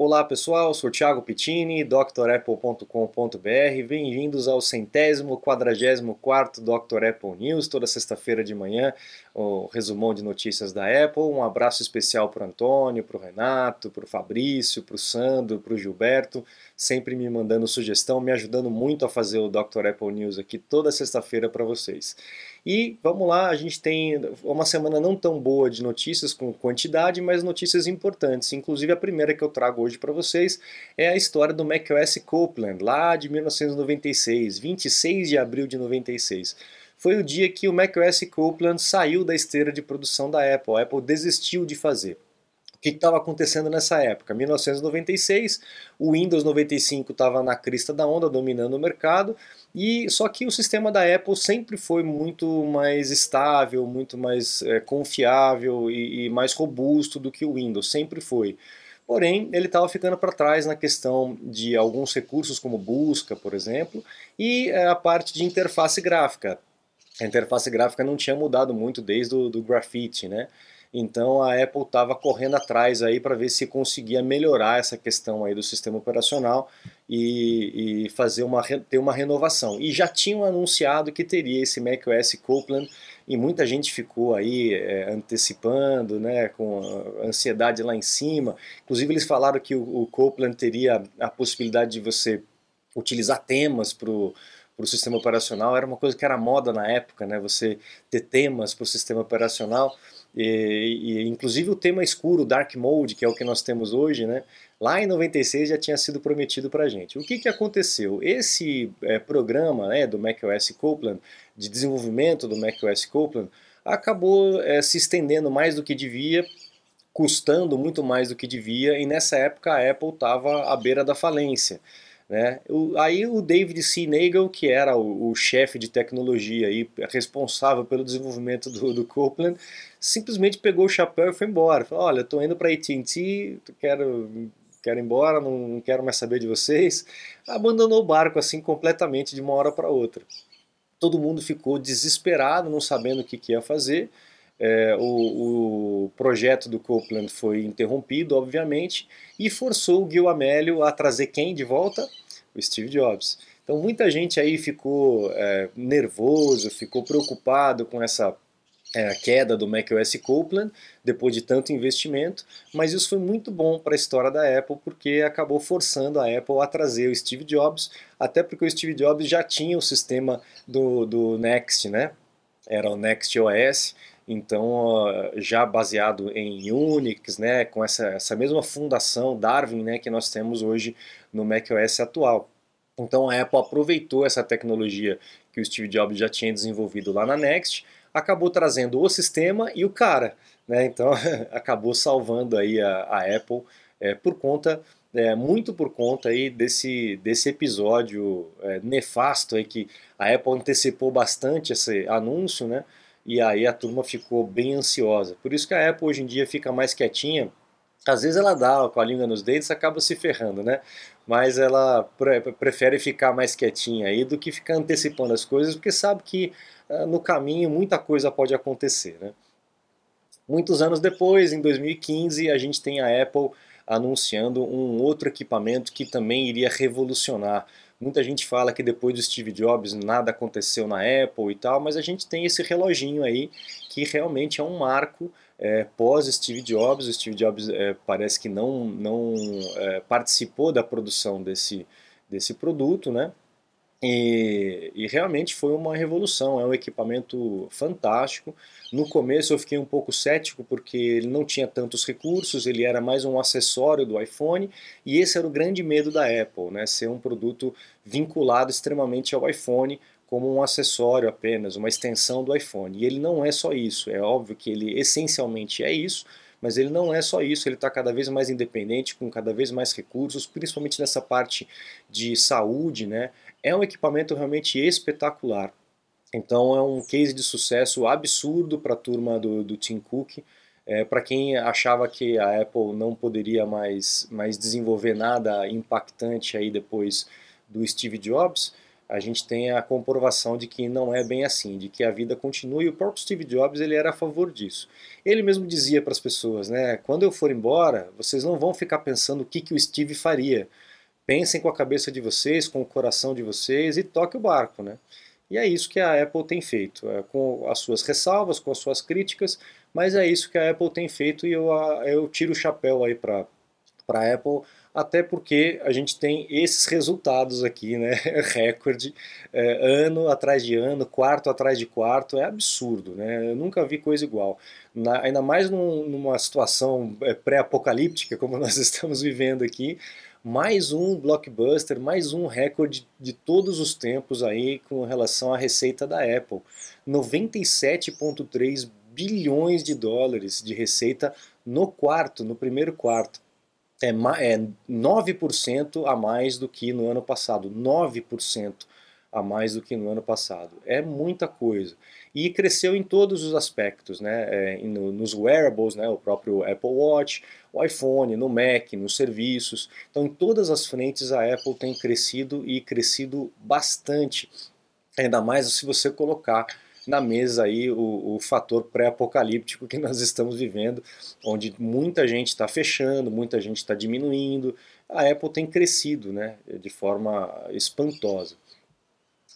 Olá pessoal, sou Thiago Pittini, drapple.com.br. Bem-vindos ao centésimo, quadragésimo quarto Dr. Apple News, toda sexta-feira de manhã, o resumão de notícias da Apple. Um abraço especial para o Antônio, para o Renato, para o Fabrício, para o Sandro, para o Gilberto, sempre me mandando sugestão, me ajudando muito a fazer o Dr. Apple News aqui toda sexta-feira para vocês. E vamos lá, a gente tem uma semana não tão boa de notícias com quantidade, mas notícias importantes. Inclusive a primeira que eu trago hoje para vocês é a história do macOS Copeland, lá de 1996, 26 de abril de 96 foi o dia que o macOS Copeland saiu da esteira de produção da Apple. A Apple desistiu de fazer. O que estava acontecendo nessa época? 1996, o Windows 95 estava na crista da onda, dominando o mercado, e só que o sistema da Apple sempre foi muito mais estável, muito mais é, confiável e, e mais robusto do que o Windows, sempre foi. Porém, ele estava ficando para trás na questão de alguns recursos como busca, por exemplo, e é, a parte de interface gráfica. A interface gráfica não tinha mudado muito desde o do Graffiti, né? Então a Apple estava correndo atrás aí para ver se conseguia melhorar essa questão aí do sistema operacional e, e, fazer uma ter uma renovação. E já tinham anunciado que teria esse macOS Copeland e muita gente ficou aí é, antecipando, né, com ansiedade lá em cima. Inclusive eles falaram que o, o Copeland teria a possibilidade de você utilizar temas para para o sistema operacional era uma coisa que era moda na época, né? Você ter temas para o sistema operacional e, e, inclusive o tema escuro, Dark Mode, que é o que nós temos hoje, né? Lá em 96 já tinha sido prometido para a gente. O que, que aconteceu? Esse é, programa né, do macOS Copeland, de desenvolvimento do macOS Copeland, acabou é, se estendendo mais do que devia, custando muito mais do que devia, e nessa época a Apple estava à beira da falência. Né? O, aí o David C. Nagel, que era o, o chefe de tecnologia e responsável pelo desenvolvimento do, do Copeland, simplesmente pegou o chapéu e foi embora. Falou, olha, estou indo para AT&T, quero, quero ir embora, não, quero mais saber de vocês. Abandonou o barco assim completamente de uma hora para outra. Todo mundo ficou desesperado, não sabendo o que, que ia fazer. É, o, o, projeto do Copeland foi interrompido, obviamente, e forçou o Gil Amelio a trazer quem de volta? O Steve Jobs. Então muita gente aí ficou é, nervoso, ficou preocupado com essa é, queda do macOS Copeland depois de tanto investimento, mas isso foi muito bom para a história da Apple porque acabou forçando a Apple a trazer o Steve Jobs, até porque o Steve Jobs já tinha o sistema do, do Next, né? Era o Next OS, então já baseado em Unix, né, com essa, essa mesma fundação Darwin, né, que nós temos hoje no macOS atual. Então a Apple aproveitou essa tecnologia que o Steve Jobs já tinha desenvolvido lá na Next, acabou trazendo o sistema e o cara, né? Então acabou salvando aí a, a Apple é, por conta é, muito por conta aí desse, desse episódio é, nefasto aí que a Apple antecipou bastante esse anúncio, né? E aí a turma ficou bem ansiosa. Por isso que a Apple hoje em dia fica mais quietinha. Às vezes ela dá com a língua nos dentes acaba se ferrando, né? Mas ela pre prefere ficar mais quietinha aí do que ficar antecipando as coisas, porque sabe que uh, no caminho muita coisa pode acontecer, né? Muitos anos depois, em 2015, a gente tem a Apple anunciando um outro equipamento que também iria revolucionar Muita gente fala que depois do Steve Jobs nada aconteceu na Apple e tal, mas a gente tem esse reloginho aí que realmente é um marco é, pós Steve Jobs. O Steve Jobs é, parece que não, não é, participou da produção desse, desse produto, né? E, e, realmente foi uma revolução, é um equipamento fantástico. No começo eu fiquei um pouco cético porque ele não tinha tantos recursos, ele era mais um acessório do iPhone e esse era o grande medo da Apple, né? ser um produto vinculado extremamente ao iPhone como um acessório apenas, uma extensão do iPhone. E ele não é só isso, é óbvio que ele essencialmente é isso, mas ele não é só isso, ele está cada vez mais independente, com cada vez mais recursos, principalmente nessa parte de saúde, né? É um equipamento realmente espetacular. Então é um case de sucesso absurdo para a turma do, do Tim Cook. É, para quem achava que a Apple não poderia mais, mais desenvolver nada impactante aí depois do Steve Jobs, a gente tem a comprovação de que não é bem assim, de que a vida continua e o próprio Steve Jobs ele era a favor disso. Ele mesmo dizia para as pessoas, né, quando eu for embora, vocês não vão ficar pensando o que, que o Steve faria. Pensem com a cabeça de vocês, com o coração de vocês e toque o barco, né? E é isso que a Apple tem feito, é, com as suas ressalvas, com as suas críticas, mas é isso que a Apple tem feito e eu, eu tiro o chapéu aí para a Apple até porque a gente tem esses resultados aqui, né? Recorde, é, ano atrás de ano, quarto atrás de quarto, é absurdo, né? Eu nunca vi coisa igual. Na, ainda mais num, numa situação é, pré-apocalíptica como nós estamos vivendo aqui, mais um blockbuster, mais um recorde de todos os tempos aí com relação à receita da Apple. 97,3 bilhões de dólares de receita no quarto, no primeiro quarto é, é 9% a mais do que no ano passado. 9% a mais do que no ano passado. É muita coisa. E cresceu em todos os aspectos, né? É, no, nos wearables, né? o próprio Apple Watch, o iPhone, no Mac, nos serviços. Então, em todas as frentes, a Apple tem crescido e crescido bastante. Ainda mais se você colocar na mesa aí o, o fator pré-apocalíptico que nós estamos vivendo, onde muita gente está fechando, muita gente está diminuindo. A Apple tem crescido né, de forma espantosa.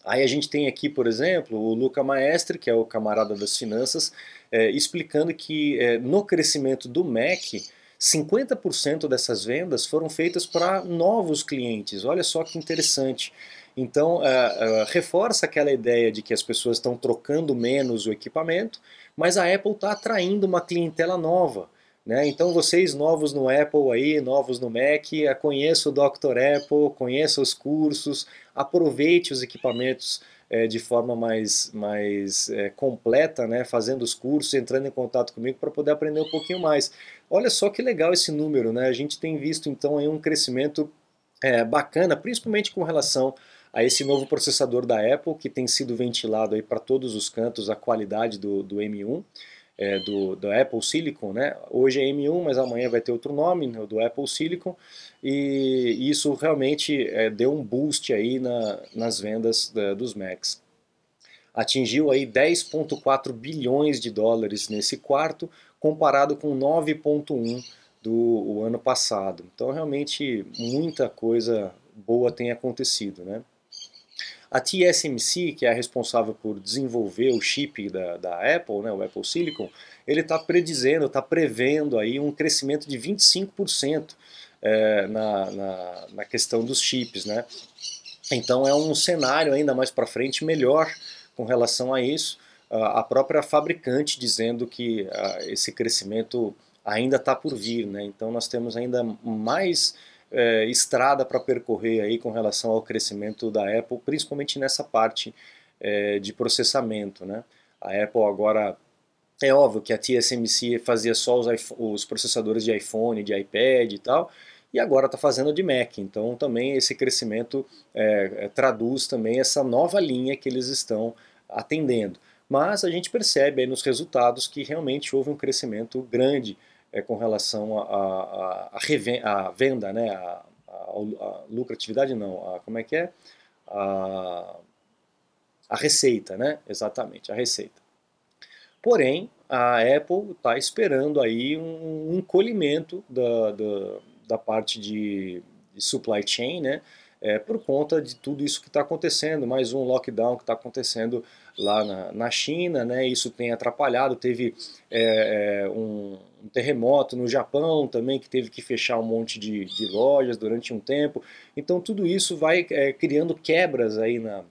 Aí a gente tem aqui, por exemplo, o Luca Maestre, que é o camarada das finanças, é, explicando que é, no crescimento do Mac, 50% dessas vendas foram feitas para novos clientes. Olha só que interessante. Então, uh, uh, reforça aquela ideia de que as pessoas estão trocando menos o equipamento, mas a Apple está atraindo uma clientela nova. Né? Então, vocês novos no Apple aí, novos no Mac, conheça o Dr. Apple, conheça os cursos, aproveite os equipamentos é, de forma mais, mais é, completa, né? fazendo os cursos, entrando em contato comigo para poder aprender um pouquinho mais. Olha só que legal esse número, né? a gente tem visto então aí um crescimento é, bacana, principalmente com relação a esse novo processador da Apple, que tem sido ventilado para todos os cantos a qualidade do, do M1, é, do, do Apple Silicon. Né? Hoje é M1, mas amanhã vai ter outro nome, né, do Apple Silicon, e isso realmente é, deu um boost aí na, nas vendas da, dos Macs. Atingiu aí 10,4 bilhões de dólares nesse quarto, comparado com 9,1 do ano passado. Então realmente muita coisa boa tem acontecido, né? A TSMC, que é a responsável por desenvolver o chip da, da Apple, né, o Apple Silicon, ele está predizendo, está prevendo aí um crescimento de 25% é, na, na, na questão dos chips. Né? Então é um cenário ainda mais para frente melhor com relação a isso. A própria fabricante dizendo que esse crescimento ainda está por vir. Né? Então nós temos ainda mais é, estrada para percorrer aí com relação ao crescimento da Apple, principalmente nessa parte é, de processamento. Né? A Apple agora é óbvio que a TSMC fazia só os, os, processadores de iPhone, de iPad e tal, e agora está fazendo de Mac. Então também esse crescimento é, é, traduz também essa nova linha que eles estão atendendo. Mas a gente percebe nos resultados que realmente houve um crescimento grande é, com relação à a, venda, né, a, lucratividade não, a, como é que é? A, a receita, né? Exatamente, a receita. Porém, a Apple está esperando aí um encolhimento da, da, da parte de, de supply chain, né? É, por conta de tudo isso que está acontecendo, mais um lockdown que está acontecendo lá na, na China, né? Isso tem atrapalhado. Teve é, é, um, um, terremoto no Japão também que teve que fechar um monte de, de lojas durante um tempo. Então tudo isso vai é, criando quebras aí na,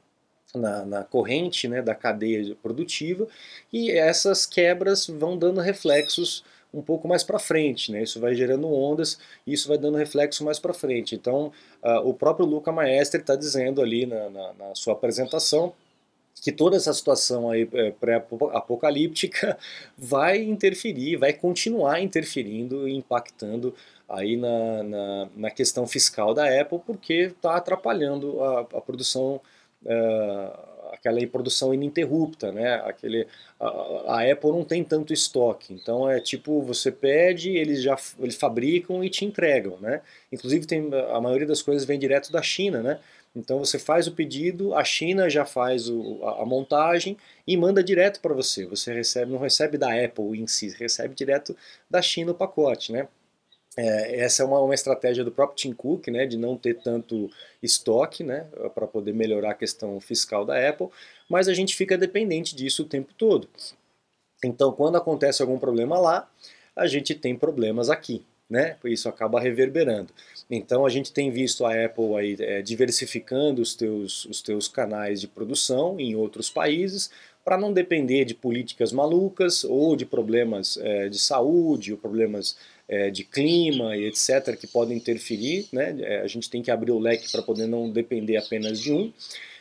na, na, corrente né, da cadeia produtiva e essas quebras vão dando reflexos um pouco mais para frente, né? Isso vai gerando ondas e isso vai dando reflexo mais para frente. Então, uh, o próprio Luca Maestre está dizendo ali na, na, na, sua apresentação que toda essa situação aí é, pré-apocalíptica vai interferir, vai continuar interferindo e impactando aí na, na, na, questão fiscal da Apple, porque está atrapalhando a, a produção, uh, aquela produção ininterrupta, né? Aquele, a, a, Apple não tem tanto estoque, então é tipo você pede, eles já eles fabricam e te entregam, né? Inclusive tem a maioria das coisas vem direto da China, né? Então você faz o pedido, a China já faz o, a, a, montagem e manda direto para você. Você recebe, não recebe da Apple em si, recebe direto da China o pacote, né? É, essa é uma, uma estratégia do próprio Tim Cook, né, de não ter tanto estoque, né, para poder melhorar a questão fiscal da Apple, mas a gente fica dependente disso o tempo todo. Então, quando acontece algum problema lá, a gente tem problemas aqui, né? Isso acaba reverberando. Então, a gente tem visto a Apple aí é, diversificando os teus, os teus canais de produção em outros países para não depender de políticas malucas ou de problemas é, de saúde ou problemas é, de clima e etc., que podem interferir. Né? É, a gente tem que abrir o leque para poder não depender apenas de um.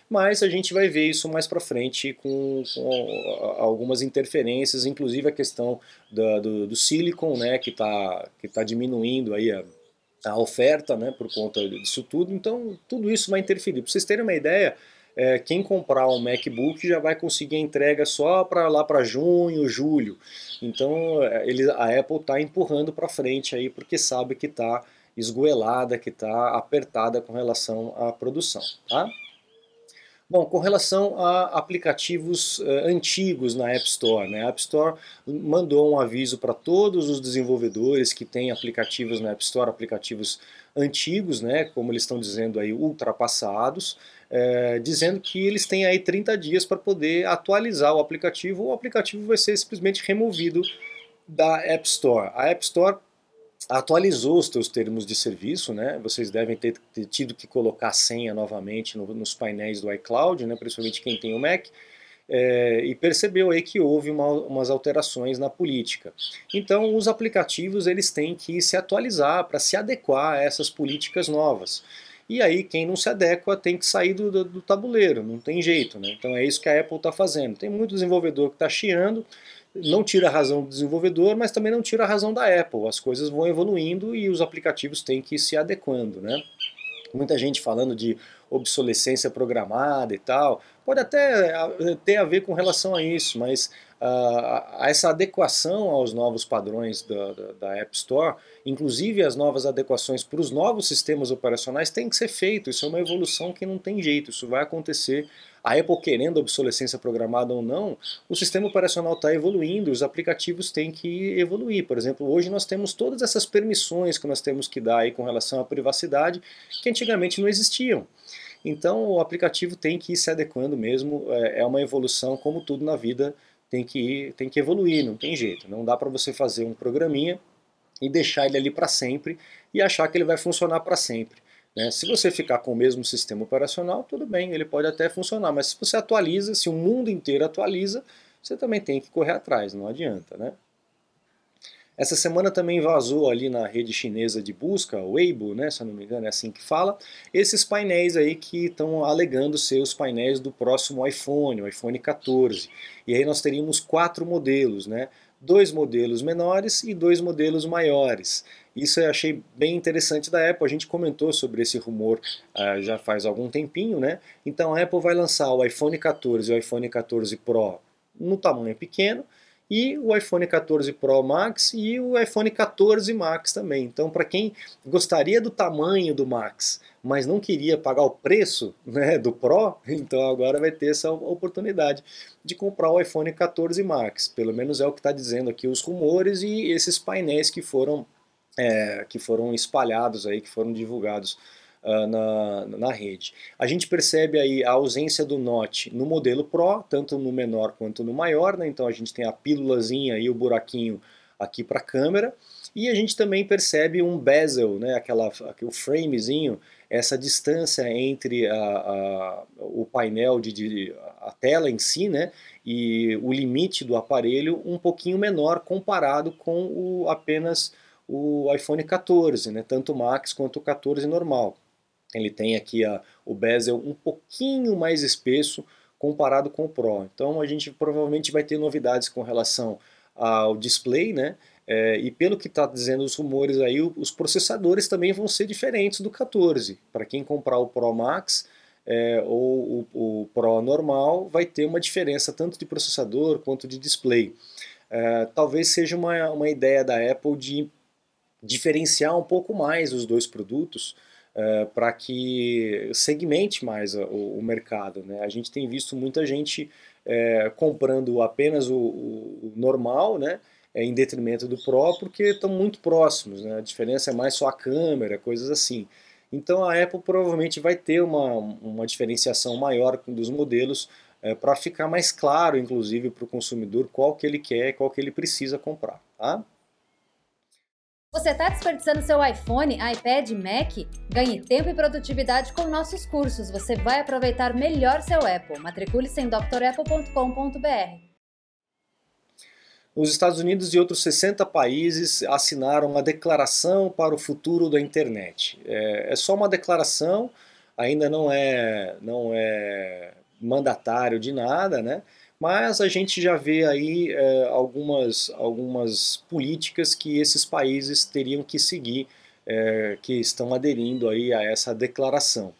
Mas a gente vai ver isso mais para frente com, com, algumas interferências, inclusive a questão da, do, do silicon, né, que está que tá diminuindo aí a, a oferta né, por conta disso tudo. Então, tudo isso vai interferir. Para vocês terem uma ideia, é, quem comprar um MacBook já vai conseguir a entrega só para lá para junho, julho. Então é, ele, a Apple está empurrando para frente aí porque sabe que está esgoelada, que está apertada com relação à produção. Tá? Bom, com relação a aplicativos uh, antigos na App Store, né? a App Store mandou um aviso para todos os desenvolvedores que têm aplicativos na App Store, aplicativos antigos, né? como eles estão dizendo aí, ultrapassados, é, dizendo que eles têm aí 30 dias para poder atualizar o aplicativo, ou o aplicativo vai ser simplesmente removido da App Store. A App Store atualizou os seus termos de serviço, né? Vocês devem ter, tido que colocar senha novamente no, nos painéis do iCloud, né? Principalmente quem tem o Mac. É, e percebeu aí que houve uma, umas alterações na política. Então, os aplicativos eles têm que se atualizar para se adequar a essas políticas novas. E aí quem não se adequa tem que sair do, do, do tabuleiro, não tem jeito. Né? Então é isso que a Apple está fazendo. Tem muito desenvolvedor que está chiando, não tira a razão do desenvolvedor, mas também não tira a razão da Apple. As coisas vão evoluindo e os aplicativos têm que ir se adequando. Né? Muita gente falando de obsolescência programada e tal. Pode até ter a ver com relação a isso, mas a essa adequação aos novos padrões da, da, da, App Store, inclusive as novas adequações para os novos sistemas operacionais, tem que ser feito. Isso é uma evolução que não tem jeito, isso vai acontecer. A Apple querendo obsolescência programada ou não, o sistema operacional está evoluindo, os aplicativos têm que evoluir. Por exemplo, hoje nós temos todas essas permissões que nós temos que dar aí com relação à privacidade que antigamente não existiam. Então o aplicativo tem que ir se adequando mesmo, é, é uma evolução como tudo na vida tem que ir, tem que evoluir, não tem jeito. Não dá para você fazer um programinha e deixar ele ali para sempre e achar que ele vai funcionar para sempre. Né? Se você ficar com o mesmo sistema operacional, tudo bem, ele pode até funcionar, mas se você atualiza, se o mundo inteiro atualiza, você também tem que correr atrás, não adianta. Né? Essa semana também vazou ali na rede chinesa de busca, Weibo, né, se não me engano é assim que fala, esses painéis aí que estão alegando ser os painéis do próximo iPhone, o iPhone 14. E aí nós teríamos quatro modelos, né? Dois modelos menores e dois modelos maiores. Isso eu achei bem interessante da Apple. A gente comentou sobre esse rumor uh, já faz algum tempinho, né? Então a Apple vai lançar o iPhone 14 e o iPhone 14 Pro no tamanho pequeno e o iPhone 14 Pro Max e o iPhone 14 Max também. Então, para quem gostaria do tamanho do Max, mas não queria pagar o preço né, do Pro, então agora vai ter essa oportunidade de comprar o iPhone 14 Max. Pelo menos é o que está dizendo aqui os rumores e esses painéis que foram, é, que foram espalhados aí, que foram divulgados uh, na, na rede. A gente percebe aí a ausência do NOT no modelo Pro, tanto no menor quanto no maior, né? então a gente tem a pílulazinha e o buraquinho aqui para a câmera, e a gente também percebe um bezel, né? Aquela, o framezinho, essa distância entre a, a, o painel, de, de, a tela em si, né? e o limite do aparelho um pouquinho menor comparado com o, apenas o iPhone 14, né? tanto o Max quanto o 14 normal. Ele tem aqui a, o bezel um pouquinho mais espesso comparado com o Pro. Então a gente provavelmente vai ter novidades com relação ao display, né? É, e pelo que está dizendo os rumores aí, os processadores também vão ser diferentes do 14. Para quem comprar o Pro Max, é, ou o, o, Pro normal vai ter uma diferença tanto de processador quanto de display. É, talvez seja uma, uma ideia da Apple de diferenciar um pouco mais os dois produtos é, para que segmente mais o, o mercado. Né? A gente tem visto muita gente é, comprando apenas o, o normal, né? É, em detrimento do Pro, porque estão muito próximos, né? a diferença é mais só a câmera, coisas assim. Então a Apple provavelmente vai ter uma, uma diferenciação maior dos modelos é, para ficar mais claro, inclusive, para o consumidor qual que ele quer, qual que ele precisa comprar. Tá? Você está desperdiçando seu iPhone, iPad, Mac? Ganhe tempo e produtividade com nossos cursos. Você vai aproveitar melhor seu Apple. Matricule-se em drapple.com.br. Os Estados Unidos e outros 60 países assinaram a Declaração para o Futuro da Internet. É, é só uma declaração, ainda não é, não é mandatário de nada, né? Mas a gente já vê aí é, algumas, algumas políticas que esses países teriam que seguir, é, que estão aderindo aí a essa declaração.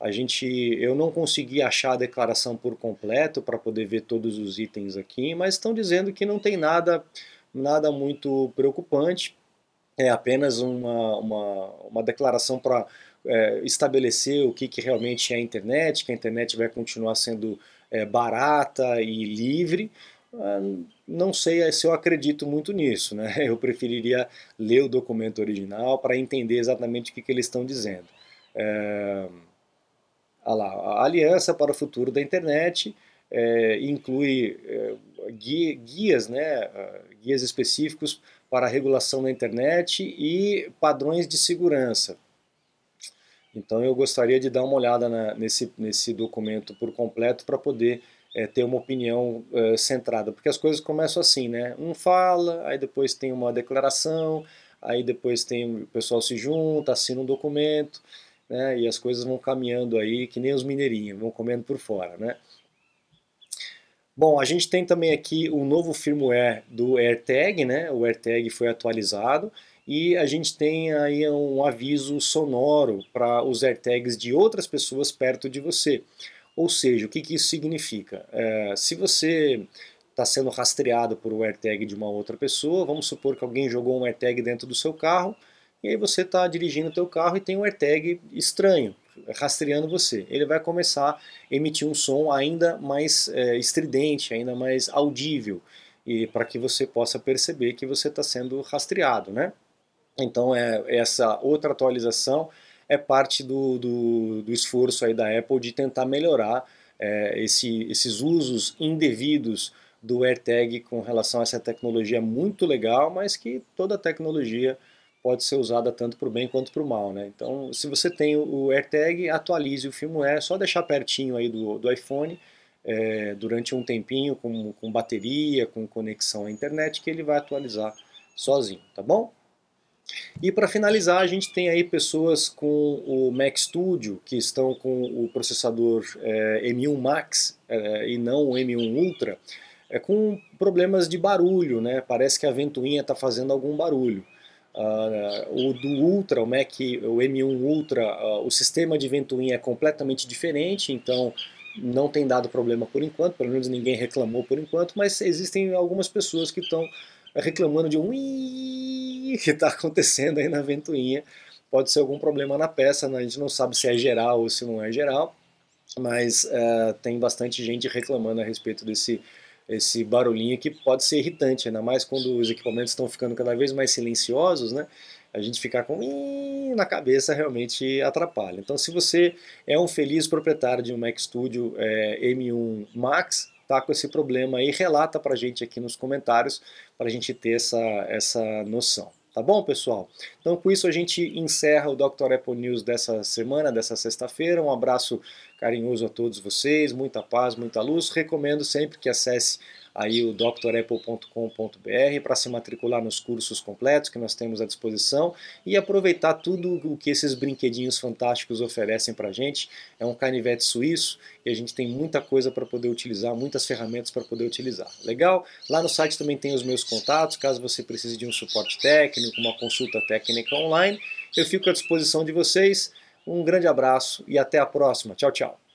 A gente, eu não consegui achar a declaração por completo para poder ver todos os itens aqui, mas estão dizendo que não tem nada, nada muito preocupante. É apenas uma, uma, uma declaração para é, estabelecer o que, que realmente é a internet, que a internet vai continuar sendo é, barata e livre. Ah, não sei se eu acredito muito nisso, né? Eu preferiria ler o documento original para entender exatamente o que, que eles estão dizendo. É, lá, a Aliança para o Futuro da Internet é, inclui é, guias, né, guias específicos para a regulação da internet e padrões de segurança. Então eu gostaria de dar uma olhada na, nesse, nesse documento por completo para poder é, ter uma opinião é, centrada, porque as coisas começam assim, né? Um fala, aí depois tem uma declaração, aí depois tem o pessoal se junta, assina um documento, né, e as coisas vão caminhando aí que nem os mineirinhos, vão comendo por fora, né. Bom, a gente tem também aqui o novo firmware do AirTag, né, o AirTag foi atualizado, e a gente tem aí um aviso sonoro para os AirTags de outras pessoas perto de você. Ou seja, o que, que isso significa? É, se você está sendo rastreado por um AirTag de uma outra pessoa, vamos supor que alguém jogou um AirTag dentro do seu carro, e aí você está dirigindo o teu carro e tem um AirTag estranho rastreando você. Ele vai começar a emitir um som ainda mais é, estridente, ainda mais audível, e para que você possa perceber que você está sendo rastreado, né? Então é, essa outra atualização é parte do, do, do esforço aí da Apple de tentar melhorar é, esse, esses usos indevidos do AirTag com relação a essa tecnologia muito legal, mas que toda tecnologia pode ser usada tanto para o bem quanto para o mal. Né? Então, se você tem o AirTag, atualize o firmware, é só deixar pertinho aí do, do iPhone é, durante um tempinho com, com bateria, com conexão à internet, que ele vai atualizar sozinho, tá bom? E para finalizar, a gente tem aí pessoas com o Mac Studio que estão com o processador é, M1 Max é, e não o M1 Ultra, é, com problemas de barulho, né? Parece que a ventoinha está fazendo algum barulho. Uh, o do Ultra, o Mac, o M1 Ultra, uh, o sistema de ventoinha é completamente diferente, então não tem dado problema por enquanto, pelo menos ninguém reclamou por enquanto, mas existem algumas pessoas que estão reclamando de um que está acontecendo aí na ventoinha. Pode ser algum problema na peça, né? a gente não sabe se é geral ou se não é geral, mas uh, tem bastante gente reclamando a respeito desse esse barulhinho que pode ser irritante, ainda mais quando os equipamentos estão ficando cada vez mais silenciosos, né? A gente ficar com na cabeça realmente atrapalha. Então, se você é um feliz proprietário de um Mac Studio é, M1 Max, tá com esse problema aí, relata para a gente aqui nos comentários para a gente ter essa, essa noção. Tá bom, pessoal? Então, com isso, a gente encerra o Dr. Apple News dessa semana, dessa sexta-feira. Um abraço carinhoso a todos vocês, muita paz, muita luz. Recomendo sempre que acesse aí o drapple.com.br para se matricular nos cursos completos que nós temos à disposição e aproveitar tudo o que esses brinquedinhos fantásticos oferecem para a gente. É um canivete suíço e a gente tem muita coisa para poder utilizar, muitas ferramentas para poder utilizar. Legal? Lá no site também tem os meus contatos, caso você precise de um suporte técnico, uma consulta técnica online, eu fico à disposição de vocês. Um grande abraço e até a próxima. Tchau, tchau.